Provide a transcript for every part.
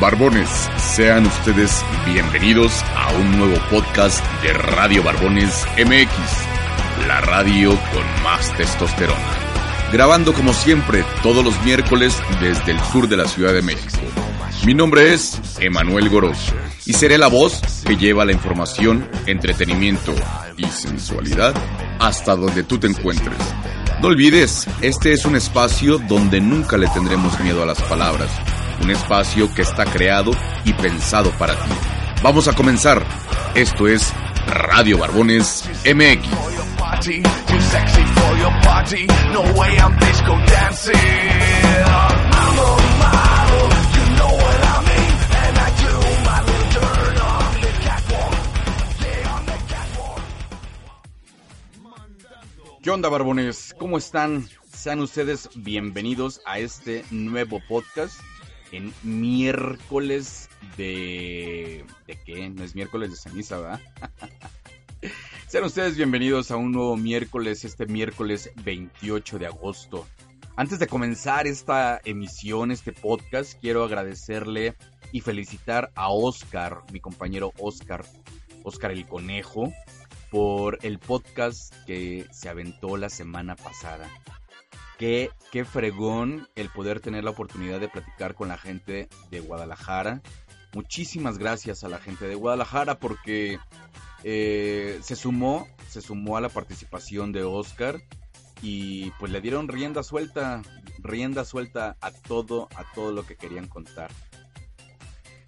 Barbones, sean ustedes bienvenidos a un nuevo podcast de Radio Barbones MX, la radio con más testosterona. Grabando como siempre todos los miércoles desde el sur de la Ciudad de México. Mi nombre es Emanuel Goroso y seré la voz que lleva la información, entretenimiento y sensualidad hasta donde tú te encuentres. No olvides, este es un espacio donde nunca le tendremos miedo a las palabras. Un espacio que está creado y pensado para ti. Vamos a comenzar. Esto es Radio Barbones MX. ¿Qué onda, Barbones? ¿Cómo están? Sean ustedes bienvenidos a este nuevo podcast en miércoles de... ¿De qué? No es miércoles de ceniza, ¿verdad? Sean ustedes bienvenidos a un nuevo miércoles, este miércoles 28 de agosto. Antes de comenzar esta emisión, este podcast, quiero agradecerle y felicitar a Oscar, mi compañero Oscar, Oscar el Conejo, por el podcast que se aventó la semana pasada. Qué, fregón el poder tener la oportunidad de platicar con la gente de Guadalajara. Muchísimas gracias a la gente de Guadalajara porque eh, se sumó, se sumó a la participación de Oscar y pues le dieron rienda suelta, rienda suelta a todo, a todo lo que querían contar.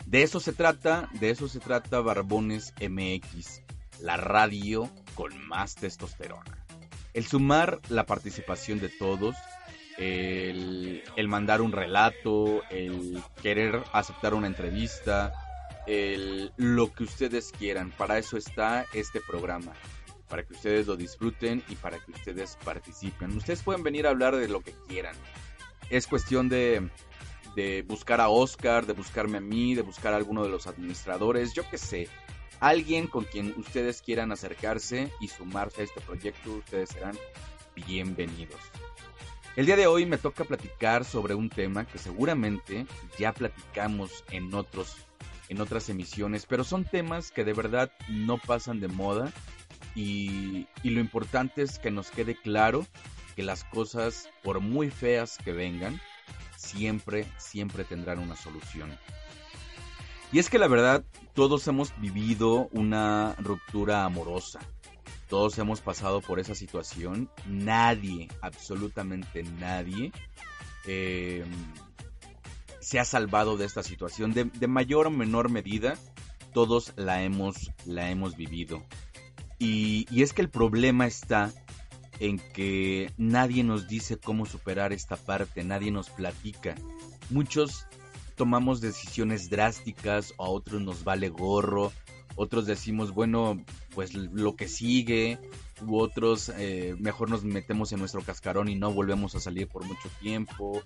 De eso se trata, de eso se trata Barbones MX, la radio con más testosterona. El sumar la participación de todos, el, el mandar un relato, el querer aceptar una entrevista, el, lo que ustedes quieran. Para eso está este programa. Para que ustedes lo disfruten y para que ustedes participen. Ustedes pueden venir a hablar de lo que quieran. Es cuestión de, de buscar a Oscar, de buscarme a mí, de buscar a alguno de los administradores, yo qué sé. Alguien con quien ustedes quieran acercarse y sumarse a este proyecto, ustedes serán bienvenidos. El día de hoy me toca platicar sobre un tema que seguramente ya platicamos en otros en otras emisiones, pero son temas que de verdad no pasan de moda y, y lo importante es que nos quede claro que las cosas, por muy feas que vengan, siempre, siempre tendrán una solución. Y es que la verdad, todos hemos vivido una ruptura amorosa. Todos hemos pasado por esa situación. Nadie, absolutamente nadie, eh, se ha salvado de esta situación. De, mayor o menor medida, todos la hemos, la hemos vivido. Y es que el problema está en que nadie nos dice cómo superar esta parte, nadie nos platica. Muchos tomamos decisiones drásticas, a otros nos vale gorro, otros decimos, bueno, pues lo que sigue, u otros eh, mejor nos metemos en nuestro cascarón y no volvemos a salir por mucho tiempo.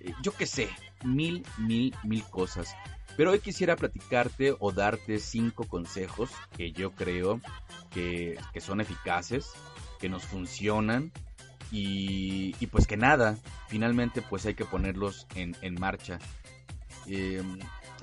Eh, yo qué sé, mil, mil, mil cosas. Pero hoy quisiera platicarte o darte cinco consejos que yo creo que, que son eficaces, que nos funcionan y, y, pues que nada, finalmente pues hay que ponerlos en, en marcha. Eh,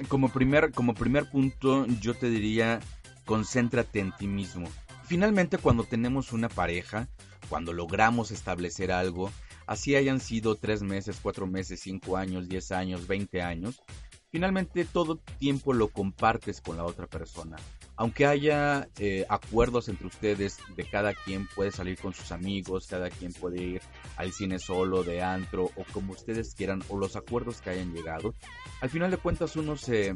como, primer, como primer punto yo te diría concéntrate en ti mismo. Finalmente cuando tenemos una pareja, cuando logramos establecer algo, así hayan sido tres meses, cuatro meses, cinco años, diez años, veinte años, finalmente todo tiempo lo compartes con la otra persona. Aunque haya eh, acuerdos entre ustedes de cada quien puede salir con sus amigos, cada quien puede ir al cine solo, de antro o como ustedes quieran, o los acuerdos que hayan llegado, al final de cuentas uno se,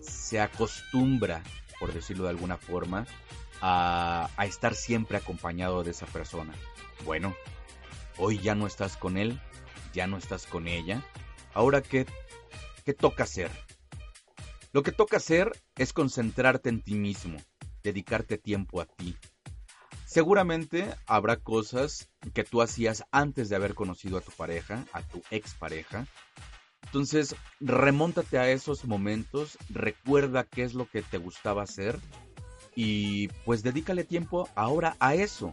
se acostumbra, por decirlo de alguna forma, a, a estar siempre acompañado de esa persona. Bueno, hoy ya no estás con él, ya no estás con ella. Ahora, ¿qué, qué toca hacer? Lo que toca hacer es concentrarte en ti mismo, dedicarte tiempo a ti. Seguramente habrá cosas que tú hacías antes de haber conocido a tu pareja, a tu expareja. Entonces, remóntate a esos momentos, recuerda qué es lo que te gustaba hacer y pues dedícale tiempo ahora a eso,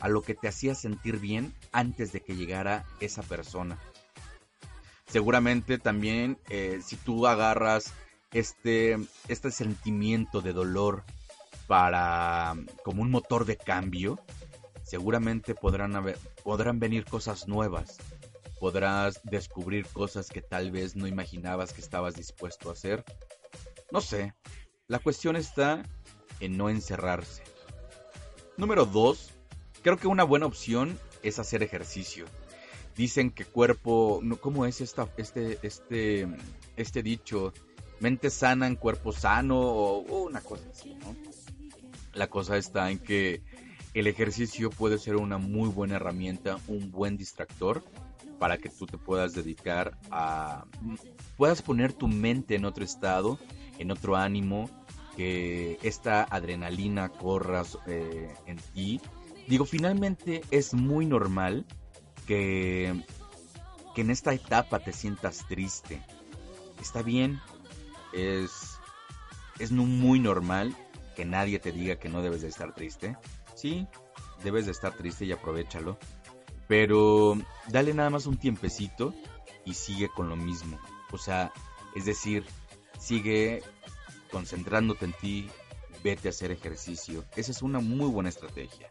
a lo que te hacía sentir bien antes de que llegara esa persona. Seguramente también eh, si tú agarras este, este sentimiento de dolor para como un motor de cambio, seguramente podrán, haber, podrán venir cosas nuevas. Podrás descubrir cosas que tal vez no imaginabas que estabas dispuesto a hacer. No sé. La cuestión está en no encerrarse. Número 2. Creo que una buena opción es hacer ejercicio. Dicen que cuerpo, ¿cómo es esta, este, este, este dicho? Mente sana en cuerpo sano o una cosa así, ¿no? La cosa está en que el ejercicio puede ser una muy buena herramienta, un buen distractor para que tú te puedas dedicar a... puedas poner tu mente en otro estado, en otro ánimo, que esta adrenalina corra eh, en ti. Digo, finalmente es muy normal que, que en esta etapa te sientas triste. Está bien, es, es muy normal que nadie te diga que no debes de estar triste. Sí, debes de estar triste y aprovechalo. Pero dale nada más un tiempecito y sigue con lo mismo. O sea, es decir, sigue concentrándote en ti, vete a hacer ejercicio. Esa es una muy buena estrategia.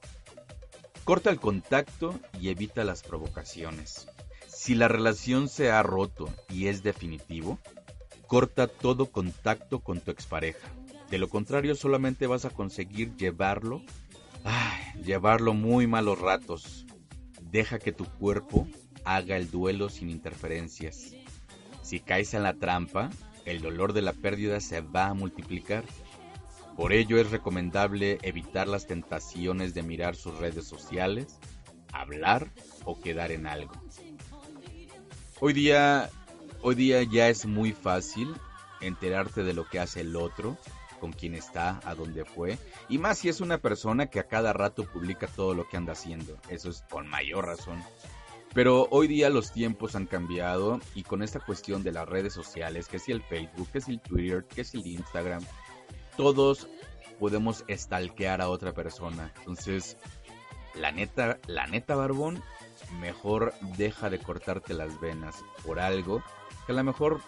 Corta el contacto y evita las provocaciones. Si la relación se ha roto y es definitivo, corta todo contacto con tu expareja. De lo contrario, solamente vas a conseguir llevarlo, llevarlo muy malos ratos. Deja que tu cuerpo haga el duelo sin interferencias. Si caes en la trampa, el dolor de la pérdida se va a multiplicar. Por ello es recomendable evitar las tentaciones de mirar sus redes sociales, hablar o quedar en algo. Hoy día, hoy día ya es muy fácil enterarte de lo que hace el otro con quién está, a dónde fue, y más si es una persona que a cada rato publica todo lo que anda haciendo, eso es con mayor razón. Pero hoy día los tiempos han cambiado y con esta cuestión de las redes sociales, que si el Facebook, que si el Twitter, que si el Instagram, todos podemos estalquear a otra persona. Entonces, la neta, la neta, Barbón, mejor deja de cortarte las venas por algo que a lo mejor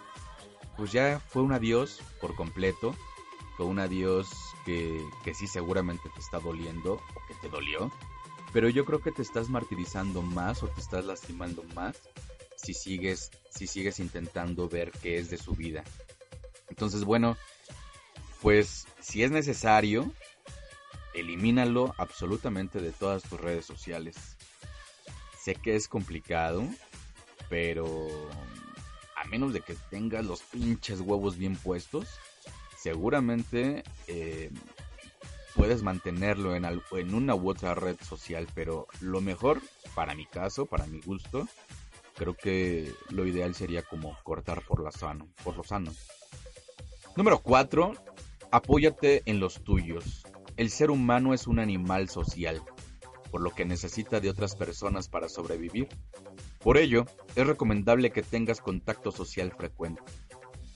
pues ya fue un adiós por completo fue un adiós que, que sí seguramente te está doliendo o que te dolió, pero yo creo que te estás martirizando más o te estás lastimando más si sigues, si sigues intentando ver qué es de su vida. Entonces, bueno, pues si es necesario, elimínalo absolutamente de todas tus redes sociales. Sé que es complicado, pero menos de que tengas los pinches huevos bien puestos, seguramente eh, puedes mantenerlo en, una u otra red social, pero lo mejor, para mi caso, para mi gusto, creo que lo ideal sería como cortar por, la sano, por lo sano. Número 4. Apóyate en los tuyos. El ser humano es un animal social, por lo que necesita de otras personas para sobrevivir. Por ello, es recomendable que tengas contacto social frecuente.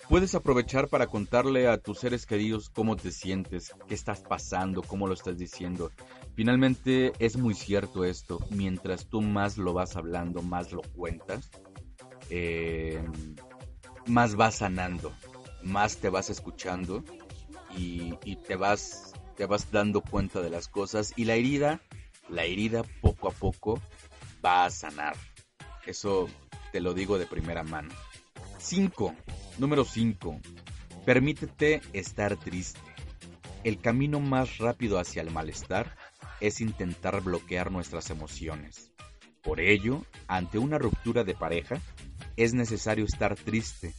Puedes aprovechar para contarle a tus seres queridos cómo te sientes, qué estás pasando, cómo lo estás diciendo. Finalmente es muy cierto esto, mientras tú más lo vas hablando, más lo cuentas, eh, más vas sanando, más te vas escuchando y, y te vas te vas dando cuenta de las cosas y la herida, la herida poco a poco va a sanar. Eso te lo digo de primera mano. 5. Número 5. Permítete estar triste. El camino más rápido hacia el malestar es intentar bloquear nuestras emociones. Por ello, ante una ruptura de pareja, es necesario estar triste,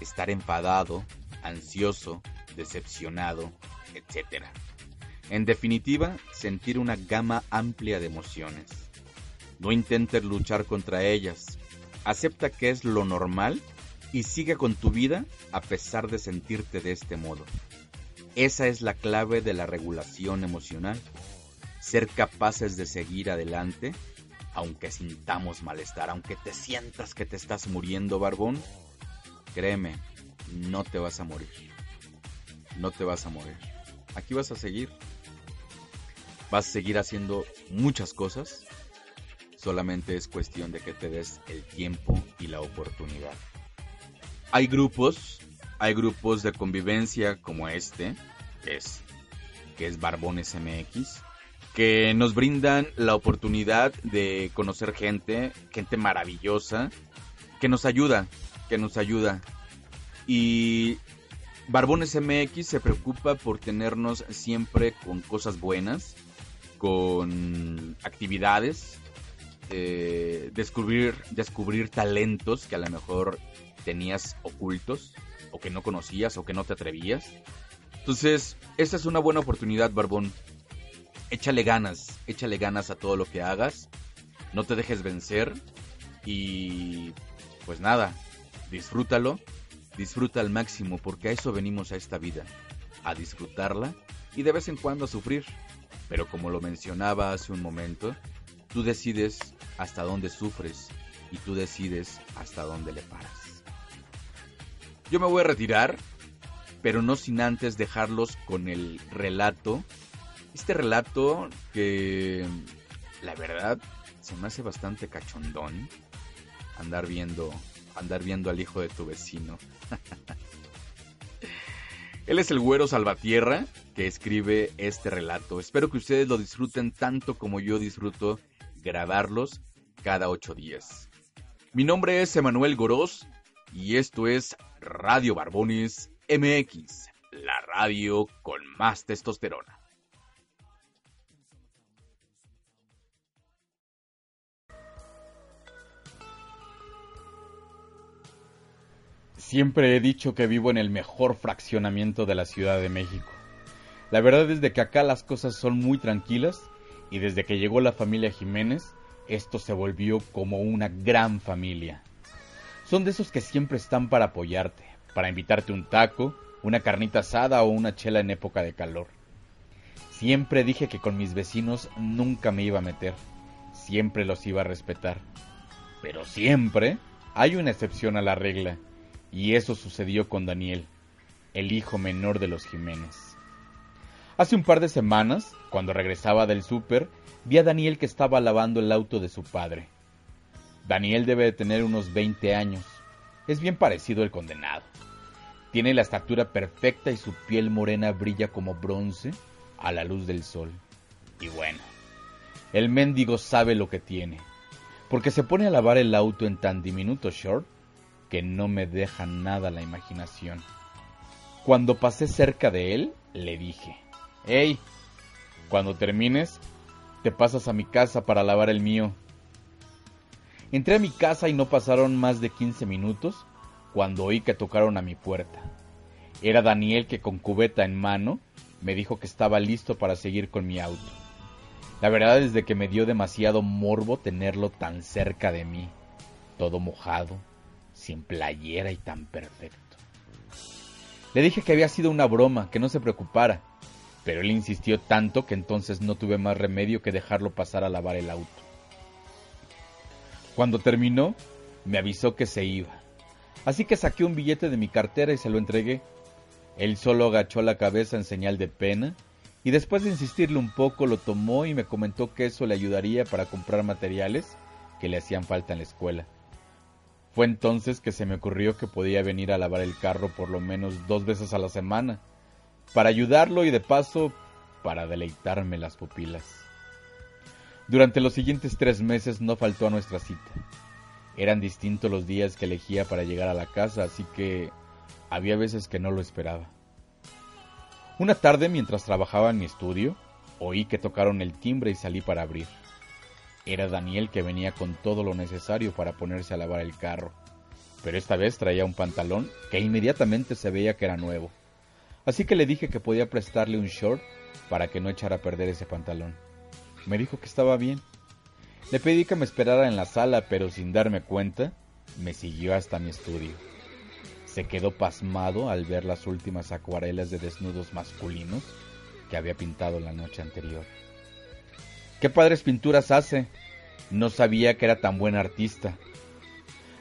estar enfadado, ansioso, decepcionado, etc. En definitiva, sentir una gama amplia de emociones. No intentes luchar contra ellas. Acepta que es lo normal y sigue con tu vida a pesar de sentirte de este modo. Esa es la clave de la regulación emocional. Ser capaces de seguir adelante aunque sintamos malestar, aunque te sientas que te estás muriendo, barbón. Créeme, no te vas a morir. No te vas a morir. Aquí vas a seguir. Vas a seguir haciendo muchas cosas. Solamente es cuestión de que te des el tiempo y la oportunidad. Hay grupos, hay grupos de convivencia como este, que es, que es Barbones MX, que nos brindan la oportunidad de conocer gente, gente maravillosa, que nos ayuda, que nos ayuda. Y Barbones MX se preocupa por tenernos siempre con cosas buenas, con actividades, eh, descubrir, descubrir talentos que a lo mejor tenías ocultos, o que no conocías, o que no te atrevías. Entonces, esta es una buena oportunidad, Barbón. Échale ganas, échale ganas a todo lo que hagas. No te dejes vencer. Y pues nada, disfrútalo. Disfruta al máximo porque a eso venimos a esta vida. A disfrutarla y de vez en cuando a sufrir. Pero como lo mencionaba hace un momento, tú decides hasta dónde sufres y tú decides hasta dónde le paras. Yo me voy a retirar, pero no sin antes dejarlos con el relato. Este relato que la verdad se me hace bastante cachondón andar viendo andar viendo al hijo de tu vecino. Él es el güero Salvatierra que escribe este relato. Espero que ustedes lo disfruten tanto como yo disfruto grabarlos cada ocho días. Mi nombre es Emanuel Gorós y esto es Radio Barbones MX, la radio con más testosterona. Siempre he dicho que vivo en el mejor fraccionamiento de la Ciudad de México. La verdad es que acá las cosas son muy tranquilas y desde que llegó la familia Jiménez, esto se volvió como una gran familia. Son de esos que siempre están para apoyarte, para invitarte un taco, una carnita asada o una chela en época de calor. Siempre dije que con mis vecinos nunca me iba a meter, siempre los iba a respetar. Pero siempre hay una excepción a la regla, y eso sucedió con Daniel, el hijo menor de los Jiménez. Hace un par de semanas, cuando regresaba del súper, vi a Daniel que estaba lavando el auto de su padre. Daniel debe de tener unos 20 años. Es bien parecido al condenado. Tiene la estatura perfecta y su piel morena brilla como bronce a la luz del sol. Y bueno, el mendigo sabe lo que tiene, porque se pone a lavar el auto en tan diminuto short que no me deja nada la imaginación. Cuando pasé cerca de él, le dije, Hey, cuando termines, te pasas a mi casa para lavar el mío. Entré a mi casa y no pasaron más de 15 minutos cuando oí que tocaron a mi puerta. Era Daniel que con cubeta en mano me dijo que estaba listo para seguir con mi auto. La verdad es de que me dio demasiado morbo tenerlo tan cerca de mí, todo mojado, sin playera y tan perfecto. Le dije que había sido una broma, que no se preocupara, pero él insistió tanto que entonces no tuve más remedio que dejarlo pasar a lavar el auto. Cuando terminó, me avisó que se iba, así que saqué un billete de mi cartera y se lo entregué. Él solo agachó la cabeza en señal de pena y después de insistirle un poco lo tomó y me comentó que eso le ayudaría para comprar materiales que le hacían falta en la escuela. Fue entonces que se me ocurrió que podía venir a lavar el carro por lo menos dos veces a la semana, para ayudarlo y de paso para deleitarme las pupilas. Durante los siguientes tres meses no faltó a nuestra cita. Eran distintos los días que elegía para llegar a la casa, así que había veces que no lo esperaba. Una tarde, mientras trabajaba en mi estudio, oí que tocaron el timbre y salí para abrir. Era Daniel que venía con todo lo necesario para ponerse a lavar el carro, pero esta vez traía un pantalón que inmediatamente se veía que era nuevo. Así que le dije que podía prestarle un short para que no echara a perder ese pantalón. Me dijo que estaba bien. Le pedí que me esperara en la sala, pero sin darme cuenta, me siguió hasta mi estudio. Se quedó pasmado al ver las últimas acuarelas de desnudos masculinos que había pintado la noche anterior. ¡Qué padres pinturas hace! No sabía que era tan buen artista.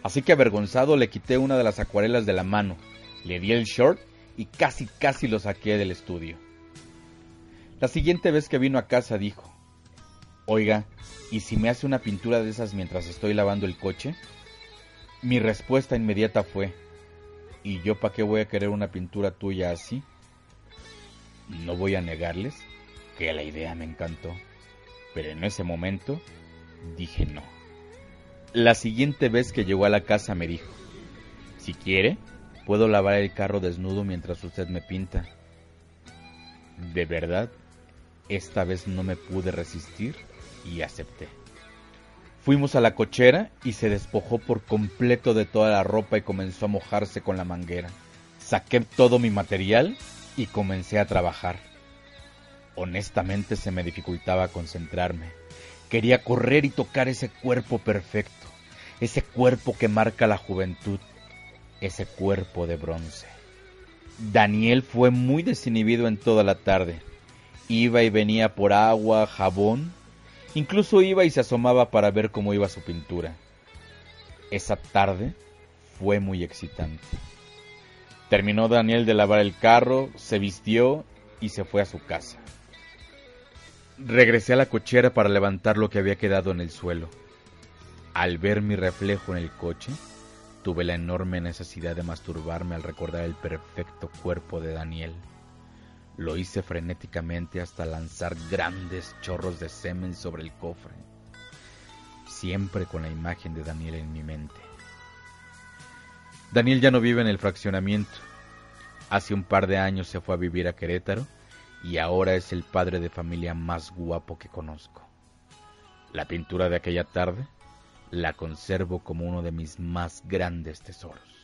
Así que avergonzado le quité una de las acuarelas de la mano, le di el short y casi casi lo saqué del estudio. La siguiente vez que vino a casa dijo, Oiga, ¿y si me hace una pintura de esas mientras estoy lavando el coche? Mi respuesta inmediata fue, ¿y yo para qué voy a querer una pintura tuya así? No voy a negarles que la idea me encantó, pero en ese momento dije no. La siguiente vez que llegó a la casa me dijo, si quiere, puedo lavar el carro desnudo mientras usted me pinta. De verdad, esta vez no me pude resistir y acepté. Fuimos a la cochera y se despojó por completo de toda la ropa y comenzó a mojarse con la manguera. Saqué todo mi material y comencé a trabajar. Honestamente se me dificultaba concentrarme. Quería correr y tocar ese cuerpo perfecto, ese cuerpo que marca la juventud, ese cuerpo de bronce. Daniel fue muy desinhibido en toda la tarde. Iba y venía por agua, jabón Incluso iba y se asomaba para ver cómo iba su pintura. Esa tarde fue muy excitante. Terminó Daniel de lavar el carro, se vistió y se fue a su casa. Regresé a la cochera para levantar lo que había quedado en el suelo. Al ver mi reflejo en el coche, tuve la enorme necesidad de masturbarme al recordar el perfecto cuerpo de Daniel. Lo hice frenéticamente hasta lanzar grandes chorros de semen sobre el cofre, siempre con la imagen de Daniel en mi mente. Daniel ya no vive en el fraccionamiento. Hace un par de años se fue a vivir a Querétaro y ahora es el padre de familia más guapo que conozco. La pintura de aquella tarde la conservo como uno de mis más grandes tesoros.